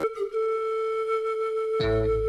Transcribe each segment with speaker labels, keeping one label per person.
Speaker 1: Thank you.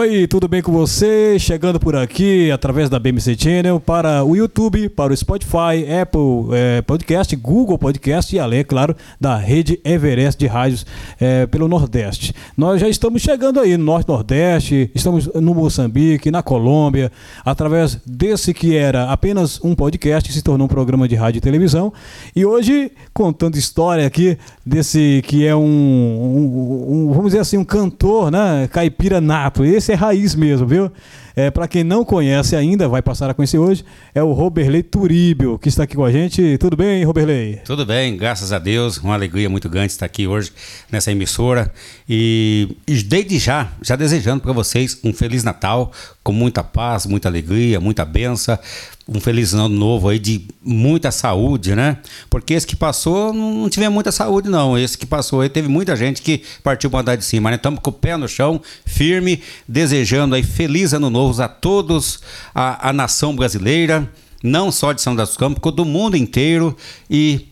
Speaker 2: Oi, tudo bem com você? Chegando por aqui através da BMC Channel para o YouTube, para o Spotify, Apple eh, Podcast, Google Podcast e além, é claro, da rede Everest de rádios eh, pelo Nordeste. Nós já estamos chegando aí no Norte Nordeste, estamos no Moçambique, na Colômbia, através desse que era apenas um podcast, se tornou um programa de rádio e televisão. E hoje, contando história aqui desse que é um, um- um- vamos dizer assim, um cantor, né? Caipira nato. Esse é raiz mesmo, viu? É, para quem não conhece ainda, vai passar a conhecer hoje, é o Roberley Turíbio, que está aqui com a gente. Tudo bem, Roberley?
Speaker 3: Tudo bem, graças a Deus. Uma alegria muito grande estar aqui hoje nessa emissora. E, e desde já, já desejando para vocês um Feliz Natal, com muita paz, muita alegria, muita benção. Um feliz ano novo aí de muita saúde, né? Porque esse que passou não tivemos muita saúde, não. Esse que passou aí teve muita gente que partiu para andar de cima, né? Estamos com o pé no chão, firme, desejando aí feliz ano novo a todos, a, a nação brasileira, não só de São das Campos, como do mundo inteiro. E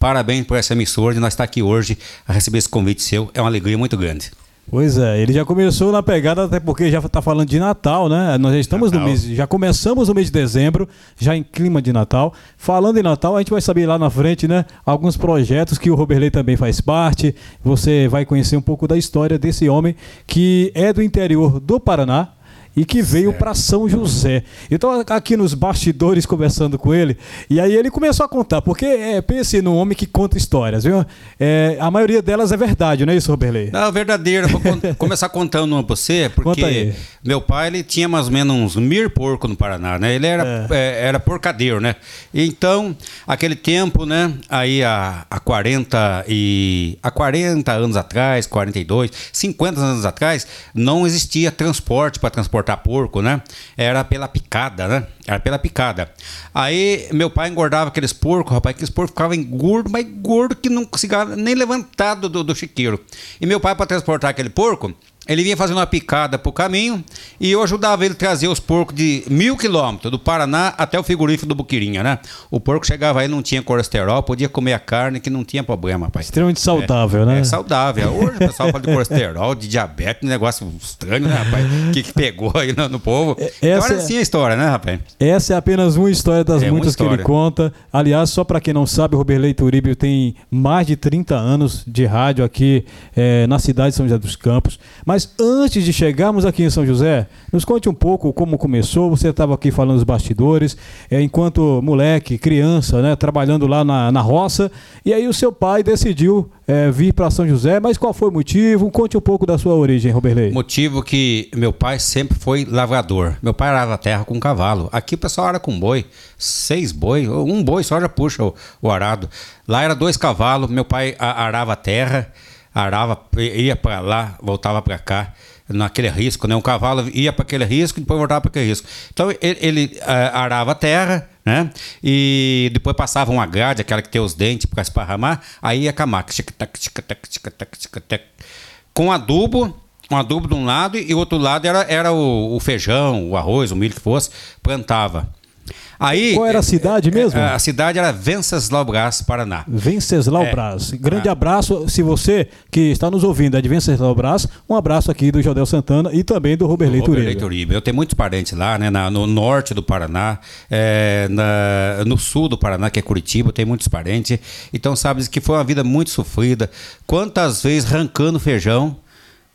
Speaker 3: Parabéns por essa emissora de nós estar aqui hoje a receber esse convite seu. É uma alegria muito grande.
Speaker 2: Pois é, ele já começou na pegada, até porque já está falando de Natal, né? Nós já estamos no
Speaker 3: Natal.
Speaker 2: mês, já começamos o mês de dezembro, já em clima de Natal. Falando em Natal, a gente vai saber lá na frente, né? Alguns projetos que o Roberley também faz parte. Você vai conhecer um pouco da história desse homem que é do interior do Paraná. E que veio para São José. Então, aqui nos bastidores, conversando com ele, e aí ele começou a contar, porque é, pense num homem que conta histórias, viu? É, a maioria delas é verdade, não é isso, Roberley?
Speaker 3: Não, verdadeiro. Vou começar contando uma pra você, porque meu pai ele tinha mais ou menos uns mil porcos no Paraná, né? Ele era, é, era porcadeiro, né? Então, aquele tempo, né? Aí há, há 40 e há 40 anos atrás, 42, 50 anos atrás, não existia transporte para transportar porco, né? Era pela picada, né? Era pela picada. Aí meu pai engordava aqueles porcos, rapaz, aqueles porcos ficavam gordos, mas gordo que não conseguia nem levantar do, do, do chiqueiro. E meu pai, para transportar aquele porco, ele vinha fazendo uma picada pro caminho e eu ajudava ele a trazer os porcos de mil quilômetros, do Paraná até o frigorífico do Buquirinha, né? O porco chegava aí, não tinha colesterol, podia comer a carne que não tinha problema, rapaz.
Speaker 2: Extremamente saudável, né?
Speaker 3: É saudável. Hoje o pessoal fala de colesterol, de diabetes, um negócio estranho, né, rapaz? O que, que pegou aí no, no povo?
Speaker 2: essa
Speaker 3: Agora
Speaker 2: é-
Speaker 3: sim a história, né, rapaz?
Speaker 2: Essa é apenas uma história das
Speaker 3: É
Speaker 2: muitas que ele
Speaker 3: história.
Speaker 2: conta. Aliás, só para quem não sabe, o Roberley Turíbio tem mais de 30 anos de rádio aqui eh, na cidade de São José dos Campos. Mas antes de chegarmos aqui em São José, nos conte um pouco como começou. Você estava aqui falando dos bastidores, eh, enquanto moleque, criança, né, trabalhando lá na, na roça. E aí o seu pai decidiu eh, vir para São José. Mas qual foi o motivo? Conte um pouco da sua origem, Roberley.
Speaker 3: Motivo que meu pai sempre foi lavrador. Meu pai arava terra com cavalo. Aqui o pessoal ara com boi. Seis boi, um boi só já puxa o, o arado. Lá era dois cavalos, meu pai arava a terra, arava, ia para lá, voltava para cá. Naquele risco, né? Um cavalo ia para aquele risco e depois voltava para aquele risco. Então ele, ele ah, arava a terra, né? E depois passava uma grade, aquela que tem os dentes para esparramar, aí ia tic-tac. Com adubo, um adubo de um lado e o outro lado era, era o, o feijão, o arroz, o milho que fosse, plantava. Aí,
Speaker 2: Qual era a cidade mesmo?
Speaker 3: A, a cidade era Venceslau Brás, Paraná.
Speaker 2: Venceslau
Speaker 3: É.
Speaker 2: Brás. Grande abraço, se você que está nos ouvindo é de Venceslau Brás, um abraço aqui do Jodel Santana e também do
Speaker 3: Roberlei
Speaker 2: Turega.
Speaker 3: Turiba. Eu tenho muitos parentes lá, né? na- no norte do Paraná, é, na- no sul do Paraná, que é Curitiba, tenho muitos parentes. Então, sabe que foi uma vida muito sofrida. Quantas vezes arrancando feijão,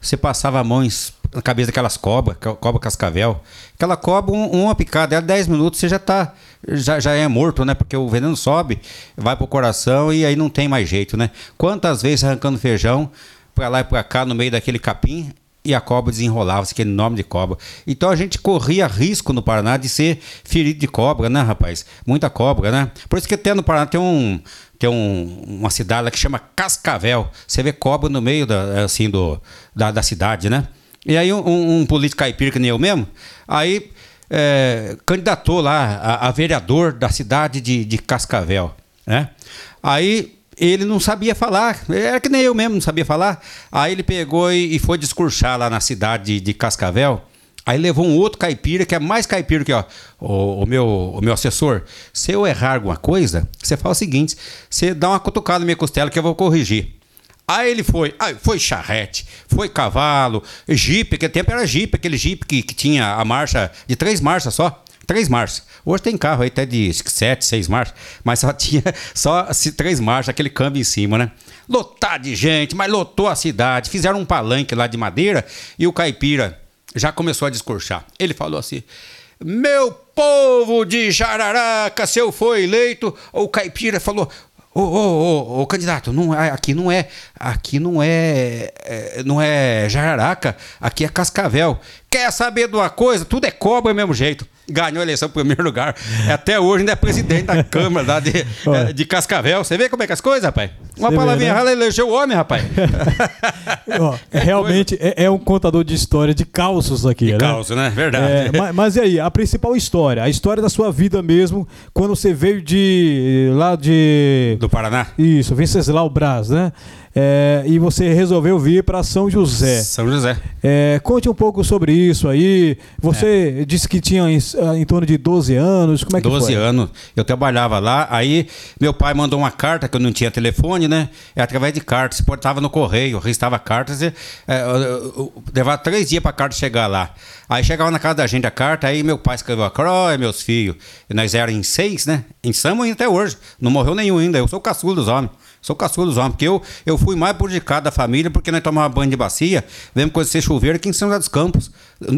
Speaker 3: você passava a mão em- na cabeça daquelas cobras, cobra cascavel. Aquela cobra, um- uma picada, ela 10 minutos, você já tá. Já, já é morto, né? Porque o veneno sobe, vai pro coração e aí não tem mais jeito, né? Quantas vezes arrancando feijão, pra lá e pra cá, no meio daquele capim, e a cobra desenrolava-se, aquele nome de cobra. Então a gente corria risco no Paraná de ser ferido de cobra, né, rapaz? Muita cobra, né? Por isso que até no Paraná tem um. Tem um- uma cidade que chama Cascavel. Você vê cobra no meio da, assim, do, da, da cidade, né? E aí um, um político caipira que nem eu mesmo, aí é, candidatou lá a, a vereador da cidade de, de Cascavel, né? Aí ele não sabia falar, era que nem eu mesmo não sabia falar. Aí ele pegou e, e foi discursar lá na cidade de, de Cascavel. Aí levou um outro caipira, que é mais caipira que ó, o, o meu, o meu assessor. Se eu errar alguma coisa, você fala o seguinte: você dá uma cutucada na minha costela que eu vou corrigir. Aí ele foi, aí foi charrete, foi cavalo, jipe, que tempo era jipe, aquele jipe que, que tinha a marcha de três marchas só. Três marchas. Hoje tem carro aí até de sete, seis marchas, mas só tinha só três marchas, aquele câmbio em cima, né? Lotar de gente, mas lotou a cidade. Fizeram um palanque lá de madeira e o caipira já começou a discursar. Ele falou assim: Meu povo de Jararaca, se eu for eleito, o caipira falou. Ô, ô, ô, ô, candidato, não, é- aqui não é, aqui não é, é, não é Jararaca, aqui é Cascavel. Quer saber de uma coisa? Tudo é cobra do mesmo jeito. Ganhou a eleição em primeiro lugar. Até hoje ainda é presidente da Câmara lá de, é, de Cascavel. Você vê como é que é as coisas, rapaz? Uma
Speaker 2: Você
Speaker 3: palavrinha
Speaker 2: né?
Speaker 3: errada elegeu o homem, rapaz.
Speaker 2: Ó, realmente é, é um contador de história de calços aqui, né?
Speaker 3: Caos, né? Verdade.
Speaker 2: É, mas, mas e aí, a principal história, a história da sua vida mesmo, quando você veio de lá de
Speaker 3: Do Paraná?
Speaker 2: isso, Venceslau Brás, né? É, e você resolveu vir para São José.
Speaker 3: São José.
Speaker 2: É, conte um pouco sobre isso aí. Você disse que tinha em, em torno de 12 anos. Como é que
Speaker 3: 12
Speaker 2: foi?
Speaker 3: anos. Eu trabalhava lá, aí meu pai mandou uma carta, que eu não tinha telefone, né? É através de carta. Se portava no correio, restava cartas. E, é, levava três dias pra carta chegar lá. Aí chegava na casa da gente a carta, aí meu pai escreveu a croia, meus filhos. E nós éramos em seis, né? Em ainda até hoje. Não morreu nenhum ainda. Eu sou o caçulo dos homens. Sou o caçulo dos homens, porque eu, eu fui mais prejudicado da família porque nós tomávamos banho de bacia, vemos conhecer chuveiro aqui em São José dos Campos.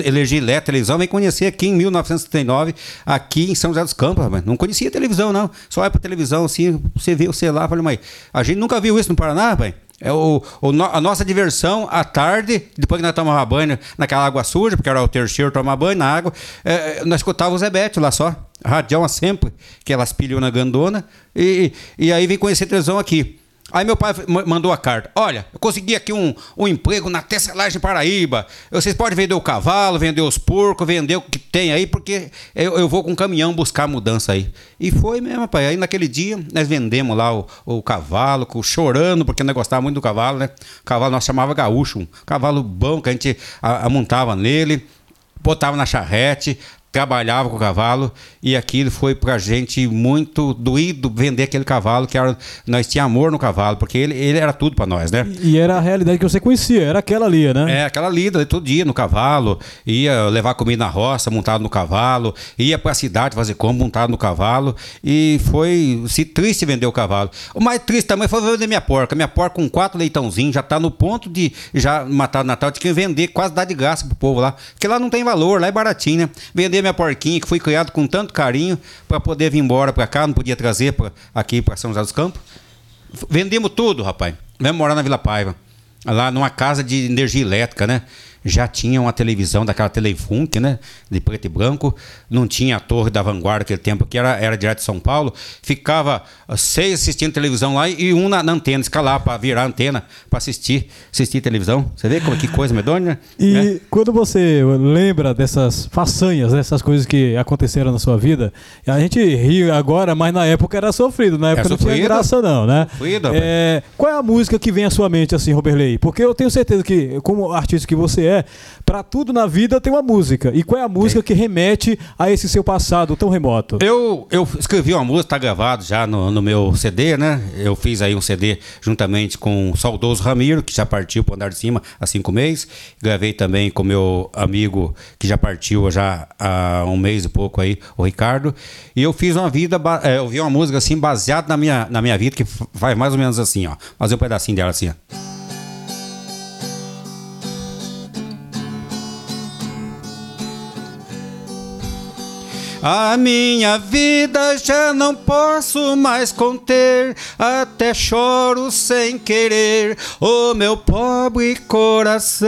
Speaker 3: Elegi Lé, televisão, vem conhecer aqui em 1979, aqui em São José dos Campos, rapaz. Não conhecia televisão, não. Só é pra televisão, assim, você vê o celular, falei, mas a gente nunca viu isso no Paraná, rapaz. É o, o a nossa diversão à tarde, depois que nós tomava banho naquela água suja, porque era o terceiro tomar banho na água, é, nós escutávamos o Zebete lá só. Radião sempre, aquelas pilhas gandona, e, e aí vem conhecer televisão aqui. Aí meu pai ma- mandou a carta. Olha, eu consegui aqui um, um emprego na tecelagem Paraíba. Vocês podem vender o cavalo, vender os porcos, vender o que tem aí, porque eu, eu vou com um caminhão buscar mudança aí. E foi mesmo, pai. Aí naquele dia nós vendemos lá o, o cavalo, chorando, porque nós gostávamos muito do cavalo, né? O cavalo nós chamava gaúcho, um cavalo bom que a gente a- amontava nele, botava na charrete, trabalhava com o cavalo e aquilo foi pra gente muito doído vender aquele cavalo que era, nós tinha amor no cavalo porque ele, ele era tudo pra nós né
Speaker 2: E era a realidade que você conhecia, era aquela ali, né?
Speaker 3: é, aquela lida todo dia no cavalo, ia levar comida na roça, montado no cavalo, ia pra cidade fazer compra, montado no cavalo, e foi se triste vender o cavalo. O mais triste também foi vender minha porca. Minha porca com quatro leitãozinhos, já tá no ponto de já matar no Natal, tinha que vender, quase dar de graça pro povo lá, porque lá não tem valor, lá é baratinho, né? Vender minha porquinha, que foi criado com tanto carinho, pra poder vir embora pra cá, não podia trazer pra, aqui pra São José dos Campos. Vendemos tudo, rapaz. Vamos morar na Vila Paiva. Lá numa casa de energia elétrica, né? Já tinha uma televisão daquela Telefunk, né? De preto e branco. Não tinha a torre da vanguarda naquele tempo, que era, era direto de São Paulo. Ficava ah, seis assistindo televisão lá e um na, na antena, escalar para virar a antena para assistir, assistir televisão. Você vê como que coisa medonha?
Speaker 2: E
Speaker 3: né?
Speaker 2: quando você lembra dessas façanhas, dessas coisas que aconteceram na sua vida, a gente ri agora, mas na época era sofrido, na época não tinha graça não, né?
Speaker 3: Sofrido.
Speaker 2: É, qual é a música que vem à sua mente assim, Roberley? Porque eu tenho certeza que, como artista que você é, né? Pra tudo na vida tem uma música. E qual é a música que remete a esse seu passado tão remoto?
Speaker 3: Eu, eu escrevi uma música, tá gravado já no, no meu CD, né? Eu fiz aí um CD juntamente com o saudoso Ramiro, que já partiu pro andar de cima há cinco meses. Gravei também com meu amigo que já partiu já há um mês e pouco aí, o Ricardo. E eu fiz uma vida, é, eu vi uma música assim, baseada na minha, na minha vida, que vai mais ou menos assim, ó. Fazer um pedacinho dela assim, ó. A minha vida já não posso mais conter, até choro sem querer, o meu pobre coração,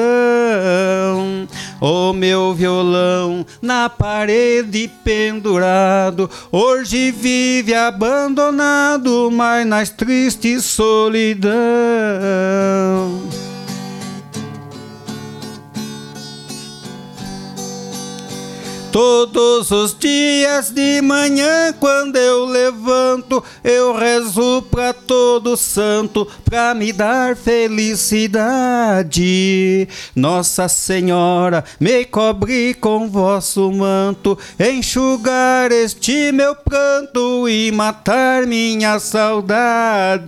Speaker 3: o meu violão na parede pendurado, hoje vive abandonado, mas nas tristes solidão. Todos os dias de manhã, quando eu levanto, eu rezo pra todo santo pra me dar felicidade. Nossa Senhora, me cobre com vosso manto, enxugar este meu pranto e matar minha saudade.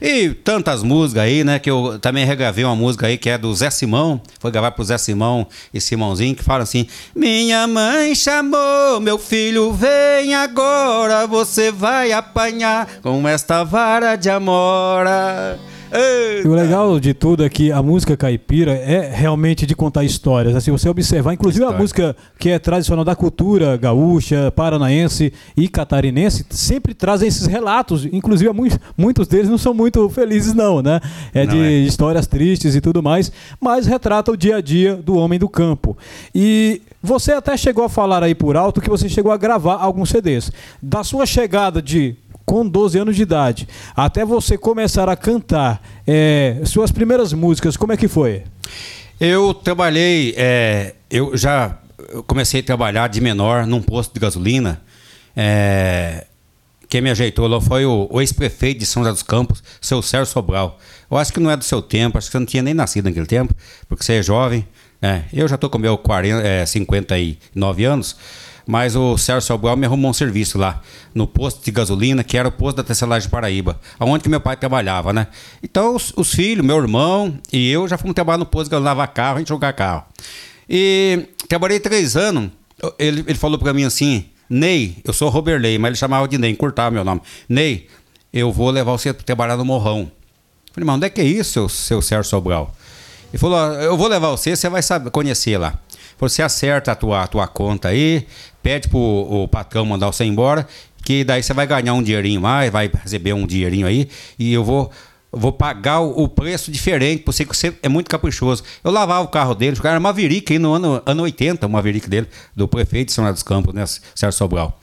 Speaker 3: E tantas músicas aí, né? Que eu também regravei uma música aí que é do Zé Simão. Foi gravar pro Zé Simão e Simãozinho, que fala assim: Minha mãe chamou, meu filho, vem agora, você vai apanhar com esta vara de amora.
Speaker 2: E o legal de tudo é que a música caipira é realmente de contar histórias. Assim, você observar, inclusive a
Speaker 3: História.
Speaker 2: música que é tradicional da cultura gaúcha, paranaense e catarinense, sempre trazem esses relatos. Inclusive, muitos, muitos deles não são muito felizes, não, né? É
Speaker 3: Não
Speaker 2: de
Speaker 3: é.
Speaker 2: histórias tristes e tudo mais, mas retrata o dia a dia do homem do campo. E você até chegou a falar aí por alto que você chegou a gravar alguns CDs. Da sua chegada de com 12 anos de idade, até você começar a cantar é, suas primeiras músicas, como é que foi?
Speaker 3: Eu trabalhei, é, eu já comecei a trabalhar de menor num posto de gasolina. É, quem me ajeitou lá foi o, o ex-prefeito de São José dos Campos, seu Sérgio Sobral. Eu acho que não é do seu tempo, acho que você não tinha nem nascido naquele tempo, porque você é jovem. né? Eu já estou com meu 40, é, 59 anos, mas o Sérgio Sobral me arrumou um serviço lá, no posto de gasolina, que era o posto da Tecelagem Paraíba, onde que meu pai trabalhava, né? Então, os, os filhos, meu irmão e eu já fomos trabalhar no posto de lavar carro, a gente jogar carro. E trabalhei três anos, ele, ele falou pra mim assim, Ney, eu sou Roberley, mas ele chamava de Ney, encurtava meu nome. Ney, eu vou levar você pra trabalhar no Morrão. Falei, mas onde é que é isso, seu, seu Sérgio Sobral? Ele falou, "Ó, eu vou levar você, você vai saber, conhecer lá. Você acerta a tua, a tua conta aí, pede pro o patrão mandar você embora, que daí você vai ganhar um dinheirinho mais, vai receber um dinheirinho aí, e eu vou, vou pagar o, o preço diferente, por que você é muito caprichoso. Eu lavava o carro dele, o cara era Maverick aí no ano, ano 80, o Maverick dele, do prefeito de São José dos Campos, né, Sérgio Sobral.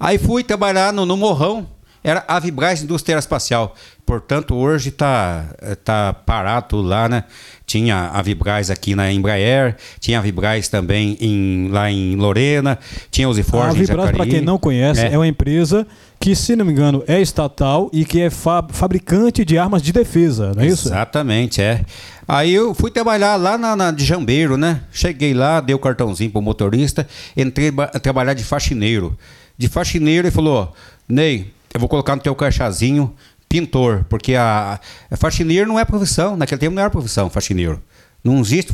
Speaker 3: Aí fui trabalhar no, no Morrão, era a Vibraz Indústria Aeroespacial. Portanto, hoje tá, tá parado lá, né? Tinha a Vibraz aqui na Embraer, tinha a Vibraz também em, lá em Lorena, tinha os
Speaker 2: A
Speaker 3: Iforge em
Speaker 2: Vibras, para quem não conhece, é.
Speaker 3: É.
Speaker 2: uma empresa que, se não me engano, é estatal e que é fa- fabricante de armas de defesa, não é isso?
Speaker 3: Exatamente, é. Aí eu fui trabalhar lá na, na de Jambeiro, né? Cheguei lá, dei o cartãozinho pro motorista, entrei a trabalhar de faxineiro. De faxineiro ele falou, Ney, eu vou colocar no teu caixazinho pintor, porque a, a faxineiro não é profissão, naquele tempo não era profissão, faxineiro. Não existe,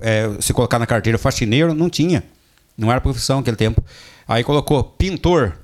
Speaker 3: é, se colocar na carteira faxineiro, não tinha. Não era profissão naquele tempo. Aí colocou pintor,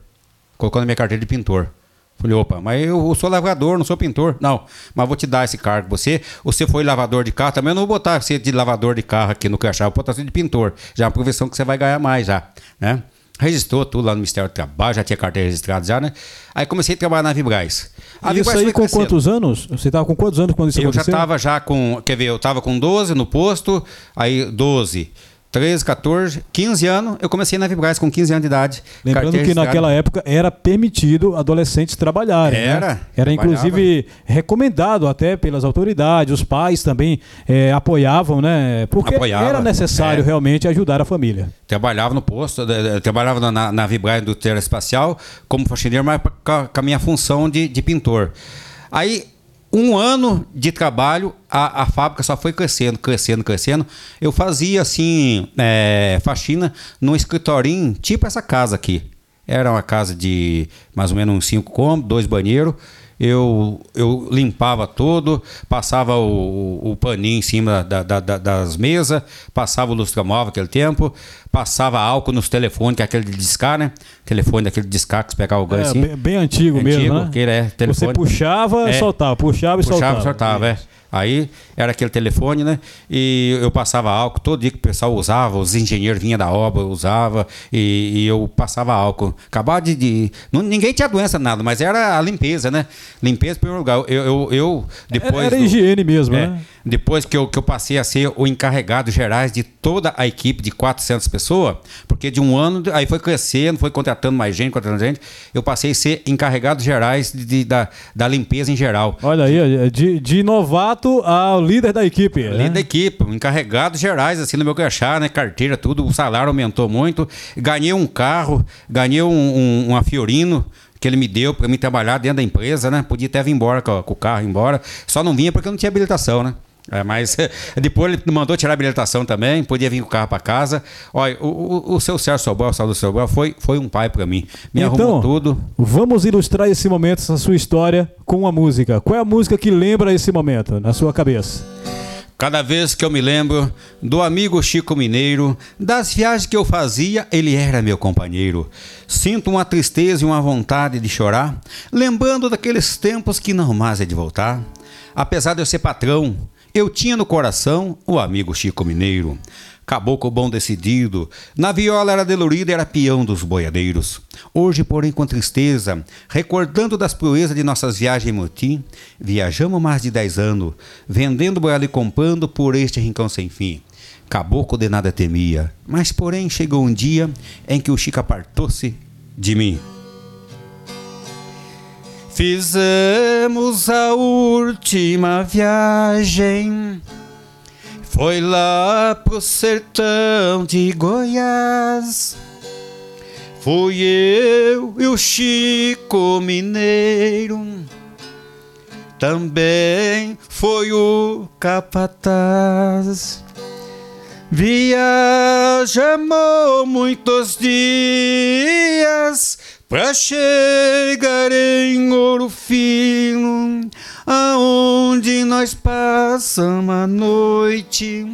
Speaker 3: colocou na minha carteira de pintor. Falei, opa, mas eu sou lavrador, não sou pintor. Não, mas vou te dar esse cargo. Você, você foi lavador de carro, também eu não vou botar você de lavador de carro aqui no crachá, vou botar você de pintor. Já é uma profissão que você vai ganhar mais já, né? Registrou tudo lá no Ministério do Trabalho, já tinha carteira registrada já, né? Aí comecei a trabalhar na Vibraz. A
Speaker 2: isso
Speaker 3: Vibraz
Speaker 2: aí
Speaker 3: foi
Speaker 2: com
Speaker 3: crescendo.
Speaker 2: quantos anos? Você estava com quantos anos quando isso
Speaker 3: Eu já
Speaker 2: aconteceu?
Speaker 3: estava já com, quer ver, eu estava com 12 no posto, aí 12, 13, 14, 15 anos, eu comecei na Vibraz com 15 anos de idade.
Speaker 2: Lembrando que naquela época era permitido adolescentes trabalharem. né?
Speaker 3: Era,
Speaker 2: Era
Speaker 3: trabalhava.
Speaker 2: inclusive recomendado até pelas autoridades, os pais também eh, apoiavam, né? Porque
Speaker 3: Apoiava,
Speaker 2: era necessário
Speaker 3: é.
Speaker 2: realmente ajudar a família.
Speaker 3: Trabalhava no posto, eh, eh, trabalhava na, na, Vibraz do Espacial como faxineiro, mas com a, com a minha função de, de pintor. Aí um ano de trabalho, a, a fábrica só foi crescendo, crescendo, crescendo. Eu fazia assim, é, faxina num escritorinho, tipo essa casa aqui. Era uma casa de mais ou menos uns cinco cômodos, dois banheiros. Eu, eu limpava tudo, passava o, o paninho em cima da, da- da- das mesas, passava o lustramóvel aquele tempo, passava álcool nos telefones, que é aquele de discar, né? Telefone daquele discar que você pegava o ganho
Speaker 2: É,
Speaker 3: assim.
Speaker 2: bem, bem antigo,
Speaker 3: Antigo,
Speaker 2: mesmo, né?
Speaker 3: aquele é,
Speaker 2: Você
Speaker 3: telefone.
Speaker 2: puxava e
Speaker 3: É.
Speaker 2: soltava, puxava e
Speaker 3: Puxava,
Speaker 2: soltava.
Speaker 3: soltava, é. Aí era aquele telefone, né? E eu passava álcool, todo dia que o pessoal usava, os engenheiros vinham da obra, usava, e, e eu passava álcool. Acabava de. de- não- ninguém tinha doença, nada, mas era a limpeza, né? Limpeza em primeiro lugar. Eu, eu, eu depois.
Speaker 2: Era
Speaker 3: do-
Speaker 2: higiene mesmo,
Speaker 3: é,
Speaker 2: né?
Speaker 3: Depois que eu, que eu passei a ser o encarregado gerais de toda a equipe de 400 pessoas, porque de um ano, aí foi crescendo, foi contratando mais gente, contratando gente, eu passei a ser encarregado gerais de, de- da, da limpeza em geral.
Speaker 2: Olha aí, de, de novato ao líder da equipe.
Speaker 3: Líder
Speaker 2: né?
Speaker 3: da equipe, encarregados gerais, assim, no meu crachá, né? Carteira, tudo, o salário aumentou muito. Ganhei um carro, ganhei um, um, uma Fiorino que ele me deu para mim trabalhar dentro da empresa, né? Podia até vir embora com, com o carro embora. Só não vinha porque eu não tinha habilitação, né? É, mas depois ele mandou tirar a habilitação também, podia vir com o carro para casa. Olha, o, o, o seu Sérgio Sobral, o Saulo Sobral, foi, foi um pai para mim. Me
Speaker 2: Então,
Speaker 3: arrumou tudo.
Speaker 2: Vamos ilustrar esse momento, essa sua história, com uma música. Qual é a música que lembra esse momento na sua cabeça?
Speaker 3: Cada vez que eu me lembro do amigo Chico Mineiro, das viagens que eu fazia, ele era meu companheiro. Sinto uma tristeza e uma vontade de chorar, lembrando daqueles tempos que não mais é de voltar. Apesar de eu ser patrão, eu tinha no coração o amigo Chico Mineiro. Caboclo bom decidido, na viola era delurido e era peão dos boiadeiros. Hoje, porém, com tristeza, recordando das proezas de nossas viagens em motim, viajamos mais de dez anos, vendendo boiada e comprando por este rincão sem fim. Caboclo de nada temia, mas porém chegou um dia em que o Chico apartou-se de mim. Fizemos a última viagem. Foi lá pro sertão de Goiás. Fui eu e o Chico Mineiro. Também foi o capataz. Viajamos muitos dias pra chegar em Ouro Fino, aonde nós passamos a noite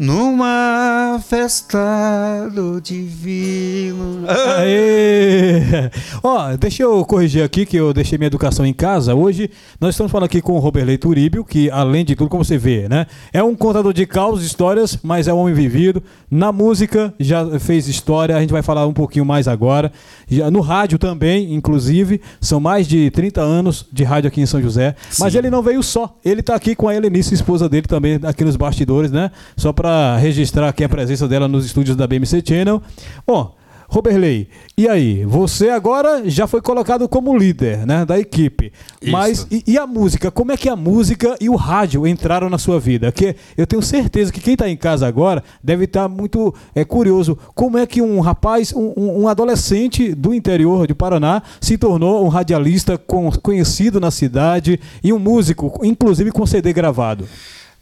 Speaker 3: numa festa do divino.
Speaker 2: Aê! Ó, deixa eu corrigir aqui que eu deixei minha educação em casa. Hoje nós estamos falando aqui com o Roberley Turíbio, que além de tudo, como você vê, né? É um contador de causas, histórias, mas é um homem vivido. Na música já fez história, a gente vai falar um pouquinho mais agora. Já, no rádio também, inclusive, são mais de 30 anos de rádio aqui em São José. Mas
Speaker 3: Sim.
Speaker 2: ele não veio só, ele tá aqui com a Helenice, esposa dele também, aqui nos bastidores, né? Só para registrar aqui a presença dela nos estúdios da BMC Channel. Bom, Roberley, e aí? Você agora já foi colocado como líder né, da equipe.
Speaker 3: Isso.
Speaker 2: Mas e, e a música? Como é que a música e o rádio entraram na sua vida? Que eu tenho certeza que quem está em casa agora deve estar muito é, curioso. Como é que um rapaz, um, um- um adolescente do interior de Paraná se tornou um radialista com- conhecido na cidade e um músico, inclusive com CD gravado?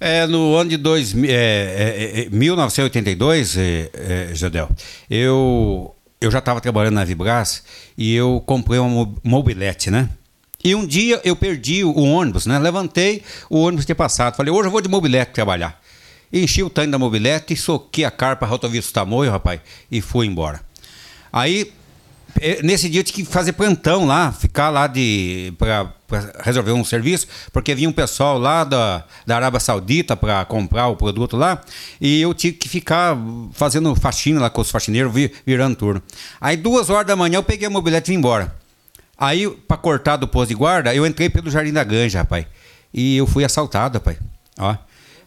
Speaker 3: É, no ano de dois, é, é, é, 1982, é, é, Jadel, eu, eu já estava trabalhando na Vibras e eu comprei uma mo- mobilete, né? E um dia eu perdi o ônibus, né? Levantei, o ônibus tinha passado. Falei, hoje eu vou de mobilete trabalhar. Enchi o tanque da mobilete, soquei a carpa, a rodovia do Tamoio, rapaz, e fui embora. Aí, nesse dia eu tinha que fazer plantão lá, ficar lá de para resolver um serviço, porque vinha um pessoal lá da, da Arábia Saudita para comprar o produto lá, e eu tinha que ficar fazendo faxina lá com os faxineiros, vi- virando turno. Aí, duas horas da manhã, eu peguei a mobilete e vim embora. Aí, para cortar do posto de guarda, eu entrei pelo Jardim da Ganja, rapaz. E eu fui assaltado, rapaz. Ó.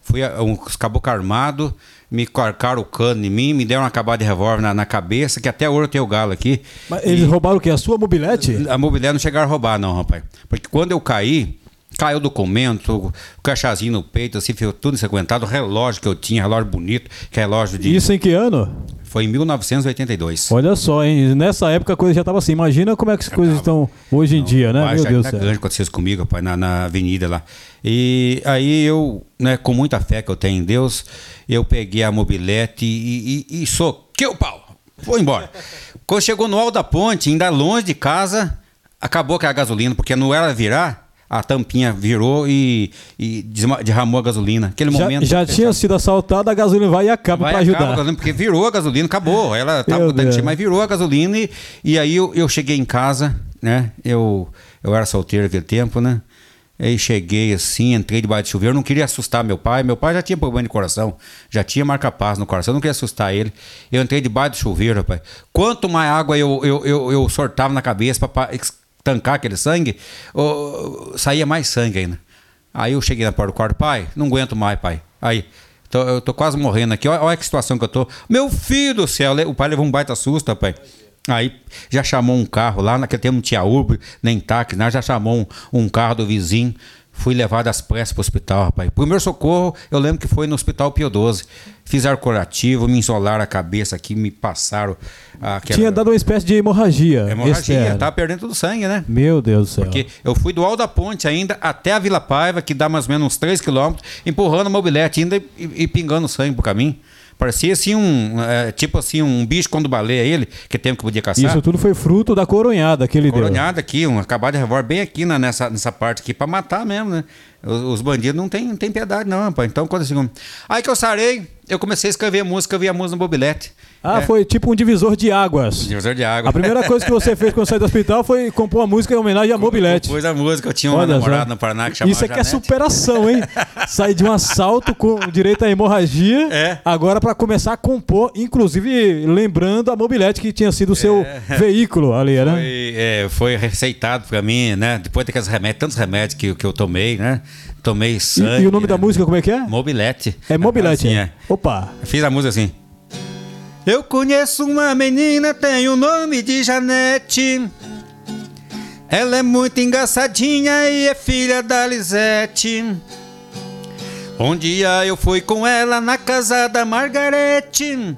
Speaker 3: Fui a- uns caboclos armados, me carcaram o cano em mim, me deram uma acabada de revólver na, na cabeça, que até hoje eu tenho o galo aqui.
Speaker 2: Mas eles roubaram o quê? A sua mobilete?
Speaker 3: A mobilidade não chegaram a roubar, não, rapaz. Porque quando eu caí, caiu documento, cachazinho no peito, assim, tudo ensanguentado. O relógio que eu tinha, relógio bonito, que é relógio de.
Speaker 2: Isso em que ano?
Speaker 3: Foi em 1982.
Speaker 2: Olha só, hein? Nessa época a coisa já estava assim. Imagina como é que as coisas estão hoje em dia, né?
Speaker 3: Pai,
Speaker 2: Meu Deus do céu.
Speaker 3: grande aconteceu isso comigo, pai, na, na avenida lá. E aí eu, né, com muita fé que eu tenho em Deus, eu peguei a mobilete e, e, e soquei o pau. Foi embora. Quando chegou no alto da ponte, ainda longe de casa, acabou com a gasolina, porque não era virar, a tampinha virou e, e derramou a gasolina. Aquele
Speaker 2: Já,
Speaker 3: momento.
Speaker 2: já tinha sido assaltado, a gasolina vai e acaba para
Speaker 3: acaba
Speaker 2: ajudar.
Speaker 3: gasolina, porque virou a gasolina, acabou. Ela
Speaker 2: Meu
Speaker 3: tava
Speaker 2: Deus.
Speaker 3: mas virou a gasolina e, e aí eu, eu cheguei em casa, né? Eu, eu era solteiro naquele tempo, né? Aí cheguei assim, entrei debaixo de chuveiro, não queria assustar meu pai. Meu pai já tinha problema de coração, já tinha marca-paz no coração, não queria assustar ele. Eu entrei debaixo do chuveiro, rapaz. Quanto mais água eu, eu, eu, eu sortava na cabeça para tancar aquele sangue, saía mais sangue ainda. Aí eu cheguei na porta do quarto, pai, não aguento mais, pai. Aí, tô- eu tô quase morrendo aqui, olha, olha que situação que eu tô. Meu filho do céu, o pai levou um baita susto, pai. Aí já chamou um carro lá, naquele tempo não tinha Uber, nem táxi, já chamou um, um carro do vizinho. Fui levado às pressas pro hospital, rapaz. Primeiro socorro, eu lembro que foi no Hospital Pio 12. Fizeram curativo, me isolaram a cabeça aqui, me passaram
Speaker 2: Tinha dado uma espécie de hemorragia.
Speaker 3: hemorragia,
Speaker 2: externa.
Speaker 3: tava perdendo todo o sangue, né?
Speaker 2: Meu Deus do céu.
Speaker 3: Porque eu fui do alto da ponte ainda até a Vila Paiva, que dá mais ou menos uns 3 quilômetros, empurrando a mobilete ainda e, e pingando sangue pro caminho. Parecia assim um. é, tipo assim, um bicho quando baleia ele, que tempo que podia caçar.
Speaker 2: Isso tudo foi fruto da coronhada que ele deu.
Speaker 3: Coronhada aqui, um acabado de revólver bem aqui na- nessa, nessa parte aqui, pra matar mesmo, né? Os, os bandidos não tem, não tem piedade, não, rapaz. Então, quando assim. Aí que eu sarei, eu comecei a escrever música, eu vi a música no mobilete.
Speaker 2: Ah,
Speaker 3: É,
Speaker 2: foi tipo um divisor de águas.
Speaker 3: Divisor de água.
Speaker 2: A primeira coisa que você fez quando saiu do hospital foi compor uma música em homenagem à mobilete.
Speaker 3: Depois da música, eu tinha uma
Speaker 2: Olha
Speaker 3: namorada no Paraná que chamava
Speaker 2: Isso aqui é
Speaker 3: Janete.
Speaker 2: superação, hein? Sair de um assalto com direito à hemorragia,
Speaker 3: É.
Speaker 2: agora para começar a compor, inclusive lembrando a mobilete que tinha sido o seu veículo ali, né?
Speaker 3: Foi, é, foi receitado pra mim, né? Depois daqueles remédios, tantos remédios que, que eu tomei, né? Tomei
Speaker 2: E,
Speaker 3: sangue.
Speaker 2: e o nome da
Speaker 3: né?
Speaker 2: música como é que é?
Speaker 3: Mobilete.
Speaker 2: É mobilete.
Speaker 3: Assim, é.
Speaker 2: Opa.
Speaker 3: Fiz a música assim. Eu conheço uma menina, tem o nome de Janete. Ela é muito engraçadinha e é filha da Lisete. Um dia eu fui com ela na casa da Margarete.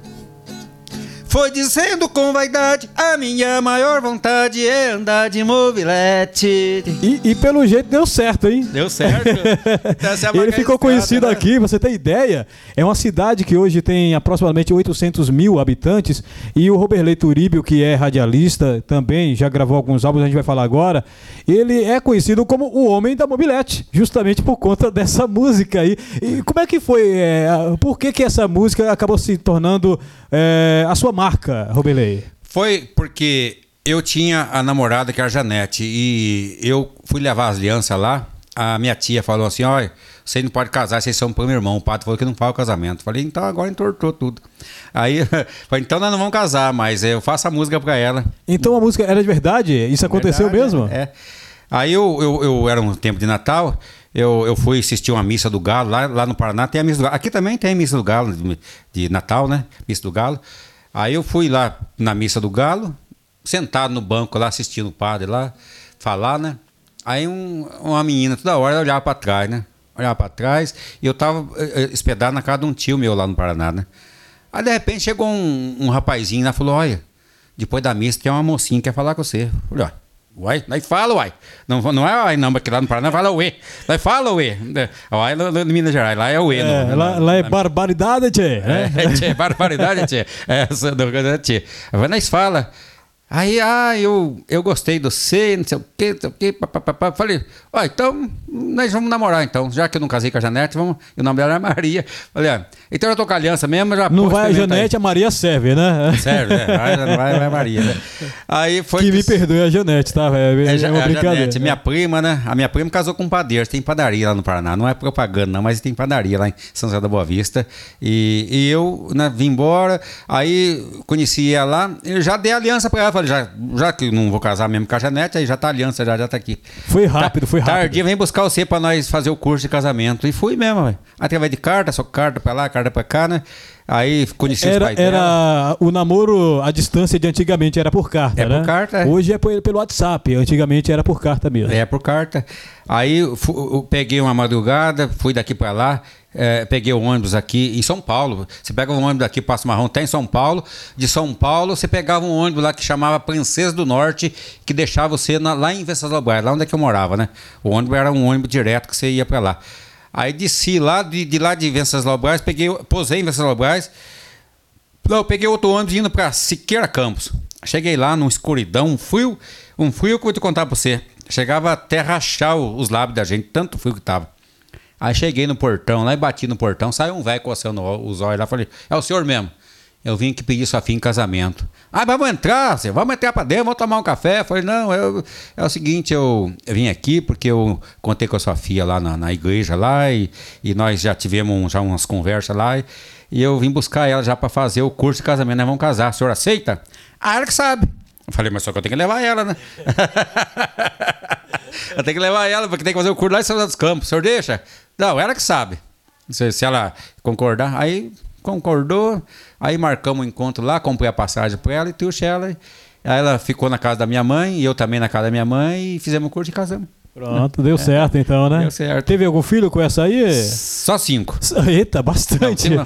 Speaker 3: Foi dizendo com vaidade: A minha maior vontade é andar de mobilete.
Speaker 2: E, e pelo jeito deu certo, hein?
Speaker 3: Deu certo. É
Speaker 2: Ele ficou conhecido
Speaker 3: né?
Speaker 2: aqui, você tem ideia? É uma cidade que hoje tem aproximadamente 800 mil habitantes e o Roberley Turíbio, que é radialista, também já gravou alguns álbuns, a gente vai falar agora. Ele é conhecido como o homem da mobilete, justamente por conta dessa música aí. E como é que foi? é, por que, que essa música acabou se tornando é, a sua marca, Roberley?
Speaker 3: Foi porque eu tinha a namorada que era a Janete e eu fui levar as alianças lá. A minha tia falou assim: olha, vocês não podem casar, vocês são pro meu irmão. O padre falou que não faz o casamento. Falei, então agora entortou tudo. Aí, falei, então nós não vamos casar, mas eu faço a música pra ela.
Speaker 2: Então a música era de verdade? Isso aconteceu
Speaker 3: Verdade,
Speaker 2: mesmo?
Speaker 3: É. Aí eu, eu, eu era um tempo de Natal, eu, eu fui assistir uma missa do Galo, lá, lá no Paraná tem a missa do Galo. Aqui também tem a missa do Galo, de, de Natal, né? Missa do Galo. Aí eu fui lá na missa do Galo, sentado no banco lá, assistindo o padre lá, falar, né? Aí um- uma menina toda hora olhava pra trás, né? Olhava pra trás e eu tava eh, eh, hospedado na casa de um tio meu lá no Paraná, né? Aí de repente chegou um, um rapazinho lá e falou: Olha, depois da missa tem uma mocinha que quer falar com você. Ó. Uai, nós fala, uai. Não, não é uai, não, porque lá no Paraná fala ué. Nós fala ué. Uai, lá em Minas Gerais, lá é ué.
Speaker 2: É,
Speaker 3: no-
Speaker 2: lá,
Speaker 3: na-
Speaker 2: lá é
Speaker 3: na-
Speaker 2: barbaridade, tchê. né?
Speaker 3: é, tchê, barbaridade, tchê. É, essa do tchê. Aí nós fala. Aí, ah, eu, eu gostei do você, não sei o quê, não sei o quê, papapá. Falei, ó, então nós vamos namorar então. Já que eu não casei com a Janete, vamos. E o nome dela é Maria. Falei, ah, então eu tô com a aliança mesmo, já
Speaker 2: Não vai a
Speaker 3: experimenta aí.
Speaker 2: Janete, a Maria serve, né?
Speaker 3: Sério, né? Vai, vai, vai Maria, né? Aí foi
Speaker 2: que me perdoe a Janete, tá? É,
Speaker 3: é,
Speaker 2: é uma
Speaker 3: é a
Speaker 2: brincadeira.
Speaker 3: Janete, minha prima, né? A minha prima casou com um padeiro. Tem padaria lá no Paraná. Não é propaganda, não, mas tem padaria lá em São José da Boa Vista. E, e eu né, vim embora, aí conheci ela lá, eu já dei aliança pra ela. Falei, já, já que não vou casar mesmo com a Janete, aí já tá a aliança, já, já tá aqui.
Speaker 2: Foi rápido, foi rápido.
Speaker 3: Tardia, vem buscar você pra nós fazer o curso de casamento. E fui mesmo, velho. Através de carta, só carta pra lá, carta pra cá, né? Aí conheci os
Speaker 2: Era,
Speaker 3: pais dela.
Speaker 2: era o namoro à distância de antigamente era por carta,
Speaker 3: É
Speaker 2: né?
Speaker 3: por carta, é.
Speaker 2: Hoje é pelo WhatsApp, antigamente era por carta mesmo.
Speaker 3: É, por carta. Aí eu peguei uma madrugada, fui daqui pra lá, é, peguei o ônibus aqui em São Paulo. Você pega um ônibus daqui, Passo Marrom, tá em São Paulo. De São Paulo, você pegava um ônibus lá que chamava Princesa do Norte, que deixava você na- lá em Venceslau lá onde é que eu morava, né? O ônibus era um ônibus direto que você ia pra lá. Aí desci lá, de, de lá de Venceslau Braz, peguei, posei em Venceslau Braz, não, eu peguei outro ônibus indo pra Siqueira Campos. Cheguei lá numa escuridão, um frio, um frio que eu vou te contar pra você. Chegava até rachar os lábios da gente, tanto frio que tava. Aí cheguei no portão lá e bati no portão, saiu um velho coçando os olhos lá, falei, é o senhor mesmo. Eu vim aqui pedir sua filha em casamento. Ah, vamos entrar, vamos entrar pra dentro, vamos tomar um café. Eu falei, não, eu- é o seguinte, eu, eu vim aqui porque eu contei com a sua filha lá na, na igreja lá e, e nós já tivemos já umas conversas lá e, e eu vim buscar ela já pra fazer o curso de casamento, nós vamos casar. O senhor aceita? Ah, ela que sabe. Eu falei, mas só que eu tenho que levar ela, né? eu tenho que levar ela, porque tem que fazer o curso lá em São José dos Campos. O senhor deixa? Não, ela que sabe. Se, se ela concordar, aí concordou, aí marcamos um encontro lá, comprei a passagem para ela e trouxe ela. Aí ela ficou na casa da minha mãe, e eu também na casa da minha mãe, e fizemos o curso e casamos.
Speaker 2: Pronto, deu certo então, né?
Speaker 3: Deu certo.
Speaker 2: Teve algum filho com essa aí?
Speaker 3: Só cinco.
Speaker 2: Eita,
Speaker 3: Não,
Speaker 2: bastante.
Speaker 3: cinco,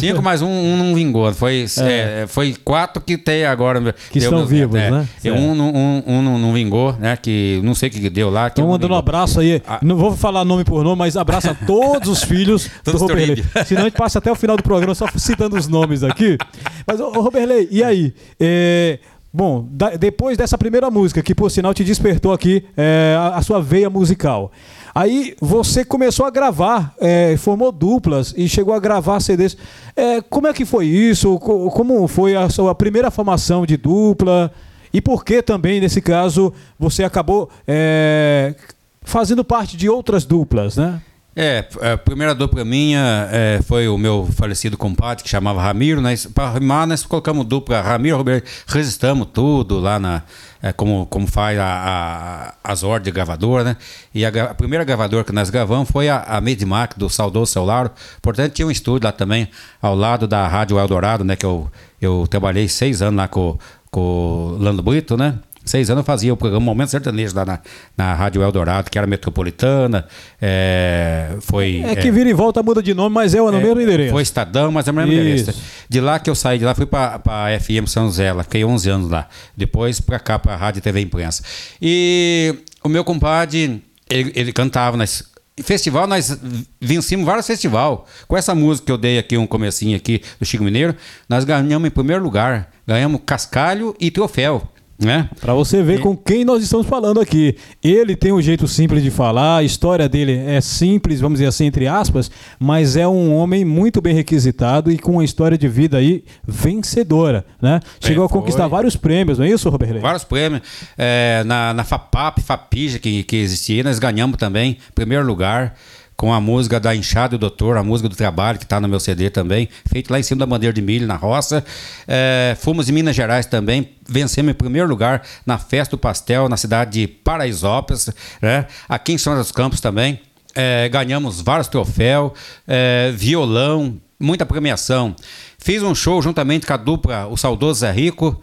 Speaker 3: cinco, mas um, um não vingou. Foi, é, foi quatro que tem agora.
Speaker 2: Que
Speaker 3: deu
Speaker 2: estão vivos,
Speaker 3: netos,
Speaker 2: né?
Speaker 3: Um, não- um, um não, não vingou, né? Que não sei o que deu lá. que
Speaker 2: Então
Speaker 3: não
Speaker 2: mandando um abraço aí.
Speaker 3: Ah.
Speaker 2: Não vou falar nome por nome, mas abraço a todos os filhos do Roberley. Senão a gente passa até o final do programa só citando os nomes aqui. Mas, ô, ô, Roberley, e aí? É, bom, da- depois dessa primeira música, que por sinal te despertou aqui é, a, a sua veia musical. Aí você começou a gravar, é, formou duplas e chegou a gravar CDs. É, como é que foi isso? Co- Como foi a sua primeira formação de dupla? E por que também, nesse caso, você acabou é, fazendo parte de outras duplas, né?
Speaker 3: É, a primeira dupla minha é, foi o meu falecido compadre, que chamava Ramiro. Nós, para rimar, nós colocamos dupla Ramiro Roberto, registramos tudo lá na. é, como, como faz a, a- as ordens de gravadora, né? E a, a primeira gravadora que nós gravamos foi a, a Medimac, do saudoso Celular. Portanto, tinha um estúdio lá também, ao lado da Rádio Eldorado, né? Que eu, eu trabalhei seis anos lá com, com o Lando Brito, né? Seis anos eu fazia o programa Momento Sertanejo lá na, na Rádio Eldorado, que era metropolitana. É, foi.
Speaker 2: É que vira e volta, muda de nome, mas é o
Speaker 3: é,
Speaker 2: mesmo endereço.
Speaker 3: Foi Estadão, mas é o mesmo
Speaker 2: Isso.
Speaker 3: endereço. De lá que eu saí, de lá fui para a FM São José, lá, fiquei 11 anos lá. Depois para cá, para a Rádio TV Imprensa. E o meu compadre, ele, ele cantava nas. Festival, nós vencemos vários festivais. Com essa música que eu dei aqui, um comecinho aqui do Chico Mineiro, nós ganhamos em primeiro lugar. Ganhamos cascalho e troféu. Né?
Speaker 2: Pra você ver com quem nós estamos falando aqui. Ele tem um jeito simples de falar, a história dele é simples, vamos dizer assim, entre aspas, mas é um homem muito bem requisitado e com uma história de vida aí vencedora, né? Chegou a
Speaker 3: foi.
Speaker 2: conquistar vários prêmios, não é isso, Roberto?
Speaker 3: Vários prêmios. É, na, na FAPAP, FAPIJA, que, que existia, nós ganhamos também, primeiro lugar, com a música da Enxada do Doutor, a música do trabalho, que está no meu CD também, feito lá em cima da bandeira de milho, na roça. É, fomos em Minas Gerais também, vencemos em primeiro lugar na Festa do Pastel, na cidade de Paraisópolis, né? aqui em São dos Campos também. É, ganhamos vários troféus, é, violão, muita premiação. Fiz um show juntamente com a dupla O Saudoso Zé Rico,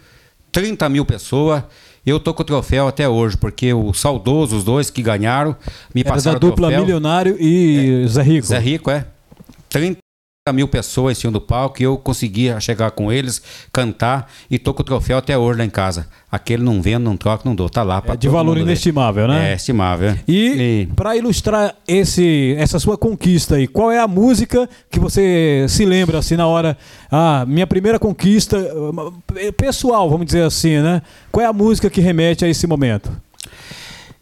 Speaker 3: 30 mil pessoas. Eu tô com o troféu até hoje, porque o saudoso, os dois que ganharam, me
Speaker 2: Era da
Speaker 3: passaram o
Speaker 2: dupla
Speaker 3: troféu.
Speaker 2: Milionário e Zé Rico.
Speaker 3: Zé Rico, é. 30 mil pessoas em cima do palco e eu conseguia chegar com eles, cantar e tô com o troféu até hoje lá em casa. Aquele não vendo, não troca, não dou. Tá lá pra
Speaker 2: É de valor
Speaker 3: ver.
Speaker 2: inestimável, né?
Speaker 3: É, estimável. é.
Speaker 2: E, para ilustrar esse, essa sua conquista aí, qual é a música que você se lembra assim na hora? Ah, minha primeira conquista eh, pessoal, vamos dizer assim, né? Qual é a música que remete a esse momento?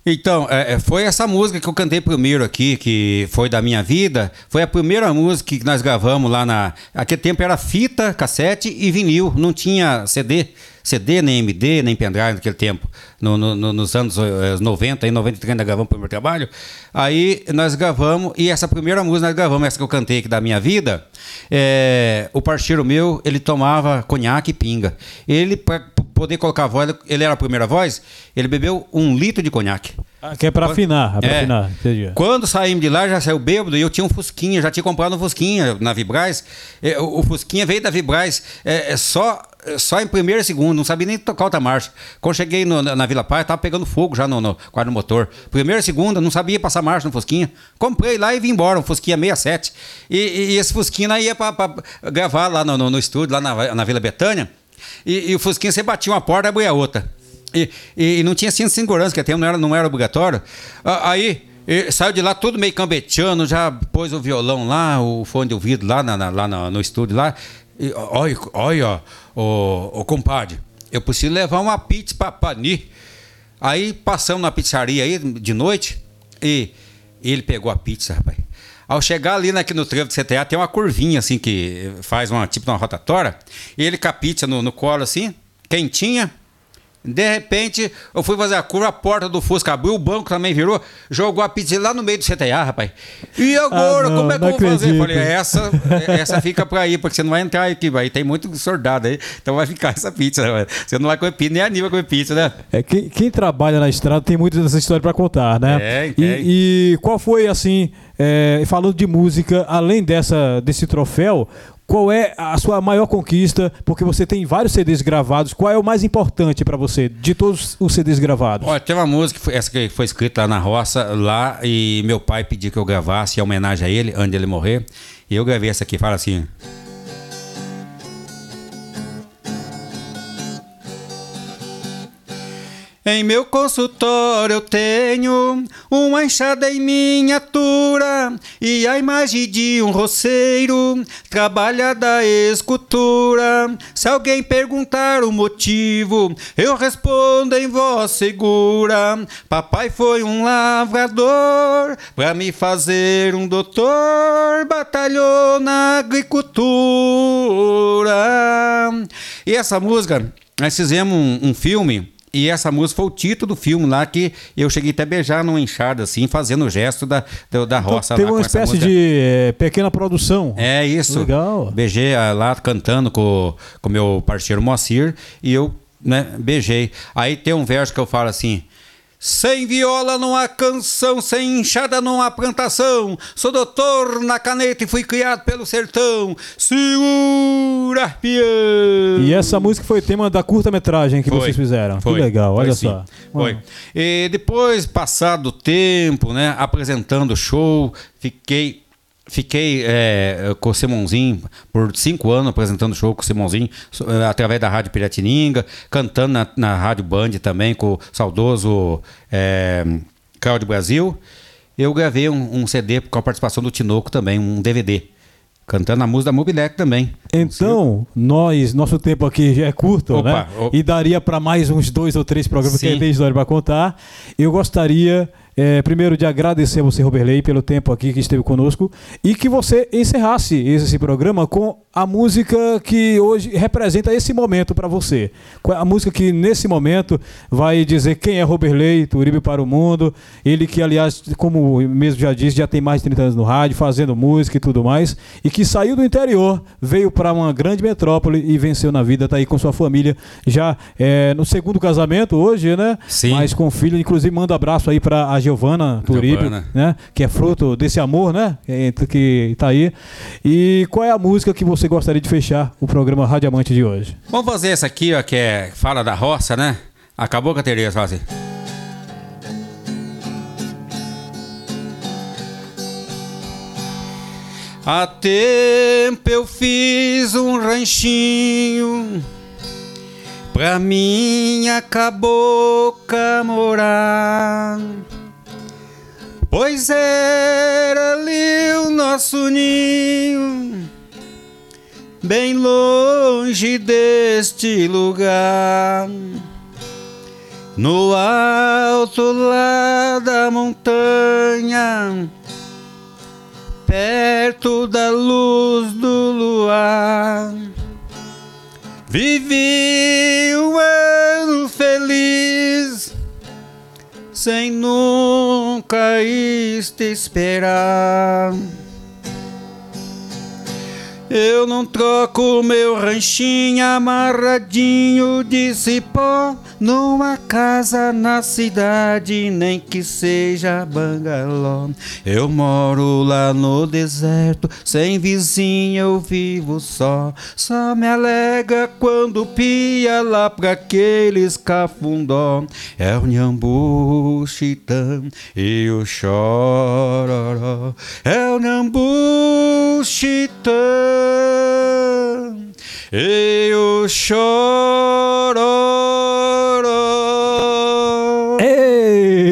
Speaker 3: Então, é, é, foi essa música que eu cantei primeiro aqui, que foi da minha vida. Foi a primeira música que nós gravamos lá na. Aquele tempo era fita, cassete e vinil. Não tinha CD. CD, nem MD, nem pendrive naquele tempo. No- no- no- nos anos eh, 90 e 93 ainda gravamos o primeiro trabalho. Aí nós gravamos, e essa primeira música nós gravamos, essa que eu cantei aqui da minha vida. é, o parceiro meu, ele tomava conhaque e pinga. Ele, pra, poder colocar a voz, ele era a primeira voz, ele bebeu um litro de conhaque.
Speaker 2: Ah, que é pra afinar, é pra
Speaker 3: É.
Speaker 2: afinar. Entendi.
Speaker 3: Quando saímos de lá, já saiu bêbado e eu tinha um Fusquinha, já tinha comprado um Fusquinha na Vibraz. É, O Fusquinha veio da Vibraz é, é só, é só em primeiro e segundo, não sabia nem tocar outra marcha. Quando cheguei no- na, na Vila Paz, tava pegando fogo já no, no quadro motor. Primeira e segunda, não sabia passar marcha no Fusquinha. Comprei lá e vim embora, um Fusquinha 67. E, e- e esse Fusquinha ia pra, pra gravar lá no, no- no estúdio, lá na, na Vila Betânia. E, e o Fusquinha você batia uma porta e abria outra. E, e- e não tinha cinto de segurança, que até não era, não era obrigatório. Aí saiu de lá tudo meio cambeteando, já pôs o violão lá, o fone de ouvido lá, na- na- lá no, no estúdio lá. E, olha, olha, ô, ô compadre, eu preciso levar uma pizza pra Pani. Aí passamos na pizzaria aí de noite e ele pegou a pizza, rapaz. Ao chegar ali aqui no trevo do CTA, tem uma curvinha assim que faz uma tipo uma rotatória. Ele com a pizza no, no colo assim, quentinha. De repente, eu fui fazer a curva, a porta do Fusca abriu, o banco também virou, jogou a pizza lá no meio do CTA, rapaz. E agora,
Speaker 2: Ah, não,
Speaker 3: como é que eu vou fazer? Eu Falei,
Speaker 2: acredito.
Speaker 3: essa, essa fica pra aí, porque você não vai entrar aqui, vai. Tem muito soldado aí, então vai ficar essa pizza. né? Você não vai comer pizza, nem a Aníbal vai comer pizza, né?
Speaker 2: É, quem, quem trabalha na estrada tem muitas dessas histórias pra contar, né?
Speaker 3: Tem,
Speaker 2: E,
Speaker 3: tem.
Speaker 2: e qual foi, assim, é, falando de música, além dessa, desse troféu, qual é a sua maior conquista? Porque você tem vários CDs gravados. Qual é o mais importante pra você de todos os CDs gravados?
Speaker 3: Olha, tem uma música, essa que foi escrita lá na roça, lá, e meu pai pediu que eu gravasse em homenagem a ele, antes dele morrer. E eu gravei essa aqui, fala assim. Em meu consultório eu tenho uma enxada em miniatura e a imagem de um roceiro trabalha da escultura. Se alguém perguntar o motivo, eu respondo em voz segura. Papai foi um lavrador pra me fazer um doutor, batalhou na agricultura. E essa música, nós fizemos um, um filme e essa música foi o título do filme lá que eu cheguei até a beijar numa enxada, assim, fazendo o gesto da, da, da
Speaker 2: Então,
Speaker 3: roça
Speaker 2: teve
Speaker 3: lá.
Speaker 2: uma espécie de é, pequena produção.
Speaker 3: É isso.
Speaker 2: Legal.
Speaker 3: Beijei lá cantando com o meu parceiro Moacir e eu, né, beijei. Aí tem um verso que eu falo assim. Sem viola não há canção, sem enxada não há plantação. Sou doutor na caneta e fui criado pelo sertão. Segura, peão.
Speaker 2: E essa música foi tema da curta-metragem que
Speaker 3: Foi,
Speaker 2: vocês fizeram.
Speaker 3: foi,
Speaker 2: que legal,
Speaker 3: foi
Speaker 2: olha
Speaker 3: sim,
Speaker 2: só.
Speaker 3: Foi.
Speaker 2: Hum.
Speaker 3: E depois, passado o tempo, né, apresentando o show, fiquei. Fiquei é, com o Simonzinho por cinco anos apresentando show com o Simonzinho é, através da Rádio Piratininga, cantando na, na Rádio Band também com o saudoso é, Cláudio Brasil. Eu gravei um, um CD com a participação do Tinoco também, um DVD, cantando a música da Mobilec também.
Speaker 2: Então, nós, nosso tempo aqui já é curto,
Speaker 3: Opa,
Speaker 2: né?
Speaker 3: o-
Speaker 2: E daria para mais uns dois ou três programas que
Speaker 3: Sim.
Speaker 2: aí tem história para contar. Eu gostaria, eh, primeiro, de agradecer a você, Roberley, pelo tempo aqui que esteve conosco e que você encerrasse esse programa com a música que hoje representa esse momento para você. É A música que nesse momento vai dizer quem é Roberley, Turibe para o mundo. Ele que, aliás, como mesmo já disse, já tem mais de 30 anos no rádio, fazendo música e tudo mais, e que saiu do interior, veio para uma grande metrópole e venceu na vida, tá aí com sua família, já é, no segundo casamento hoje, né?
Speaker 3: Sim.
Speaker 2: Mas com filho, inclusive manda abraço aí para a Giovana
Speaker 3: Giovana.
Speaker 2: né? Que é fruto desse amor, né? Que, que tá aí. E qual é a música que você gostaria de fechar o programa Radiamante de hoje?
Speaker 3: Vamos fazer essa aqui, ó, que é fala da roça, né? Acabou com a Tereza, fala assim. Há tempo eu fiz um ranchinho pra minha cabocla morar. Pois era ali o nosso ninho bem longe deste lugar. No alto lá da montanha, perto da luz do luar, vivi um ano feliz, sem nunca isto esperar. Eu não troco meu ranchinho amarradinho de cipó numa casa na cidade, nem que seja bangalô. Eu moro lá no deserto, sem vizinho eu vivo só. Só me alega quando pia lá pra aqueles cafundó. É o Nhambu Chitã e o Chororó. É o Nhambu Chitã e o Chororó.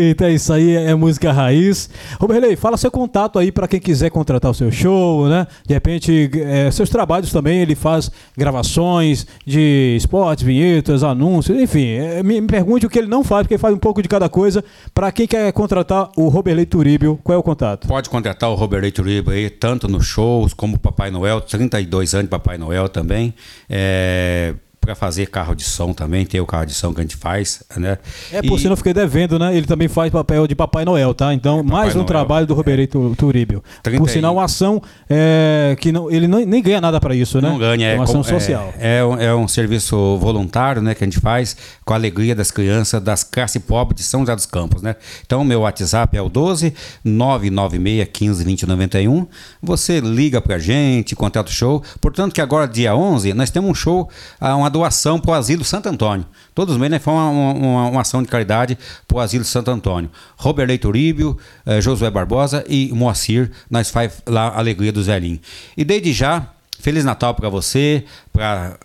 Speaker 2: Eita, isso aí é música raiz. Roberley, fala seu contato aí para quem quiser contratar o seu show, né? De repente, é, seus trabalhos também, ele faz gravações de esportes, vinhetas, anúncios, enfim. é, me, me pergunte o que ele não faz, porque ele faz um pouco de cada coisa. Para quem quer contratar o Roberley Turíbio, qual é o contato?
Speaker 3: Pode contratar o Robert Turiba aí, tanto nos shows como Papai Noel, 32 anos de Papai Noel também. É, para fazer carro de som também, tem o carro de som que a gente faz, né?
Speaker 2: É, por
Speaker 3: E-
Speaker 2: sinal, eu fiquei devendo, né? Ele também faz papel de Papai Noel, tá? Então, mais um
Speaker 3: Noel.
Speaker 2: trabalho do Roberei Tu- Turíbio.
Speaker 3: 30
Speaker 2: Por sinal, uma ação é, que não, ele não- nem ganha nada para isso, né?
Speaker 3: Não ganha,
Speaker 2: é
Speaker 3: é,
Speaker 2: uma ação
Speaker 3: é-
Speaker 2: social.
Speaker 3: É, um, é um serviço voluntário, né, que a gente faz com a alegria das crianças das classes pobres de São José dos Campos, né? Então, meu WhatsApp é o 12 996 15 20 91. Você liga pra gente, contrata o show. Portanto, que agora, dia 11, nós temos um show, ah, uma doação pro Asilo Santo Antônio. Todos os meses, nós fazemos uma, uma- uma ação de caridade pro Asilo Santo Antônio. Robert Leite Uríbio, eh, Josué Barbosa e Moacir, nós faz lá a alegria dos velhinhos. E desde já, Feliz Natal para você, para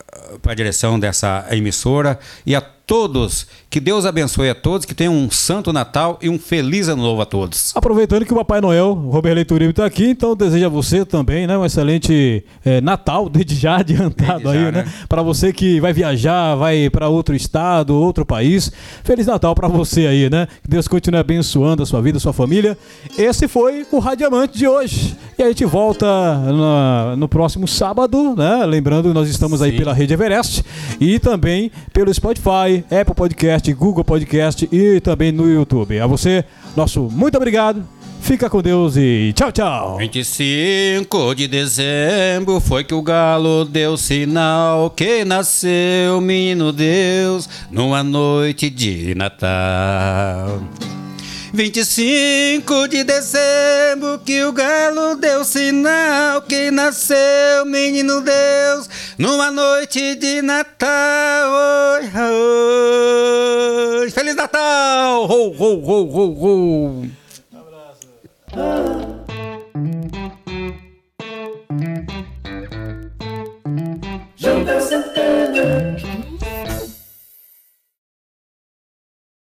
Speaker 3: a direção dessa emissora e a todos. Que Deus abençoe a todos, que tenham um santo Natal e um feliz ano novo a todos.
Speaker 2: Aproveitando que o Papai Noel, o Roberlei Turíbio, está aqui, então desejo a você também, né? Um excelente eh, Natal, desde já adiantado
Speaker 3: Desde
Speaker 2: aí,
Speaker 3: já,
Speaker 2: né?
Speaker 3: né?
Speaker 2: Para você que vai viajar, vai para outro estado, outro país. Feliz Natal para você aí, né? Que Deus continue abençoando a sua vida, a sua família. Esse foi o Radiamante de hoje. E a gente volta na- no próximo sábado, né? Lembrando, nós estamos aí
Speaker 3: Sim.
Speaker 2: pela Rede Everest e também pelo Spotify, Apple Podcast, Google Podcast e também no YouTube. A você, nosso muito obrigado. Fica com Deus e tchau, tchau.
Speaker 3: 25 de dezembro foi que o galo deu sinal que nasceu menino Deus numa noite de Natal. 25 de dezembro que o galo deu sinal que nasceu menino Deus numa noite de Natal. Oi, oi. Feliz Natal! Ho, ho, ho, ho, ho.
Speaker 1: João Santana.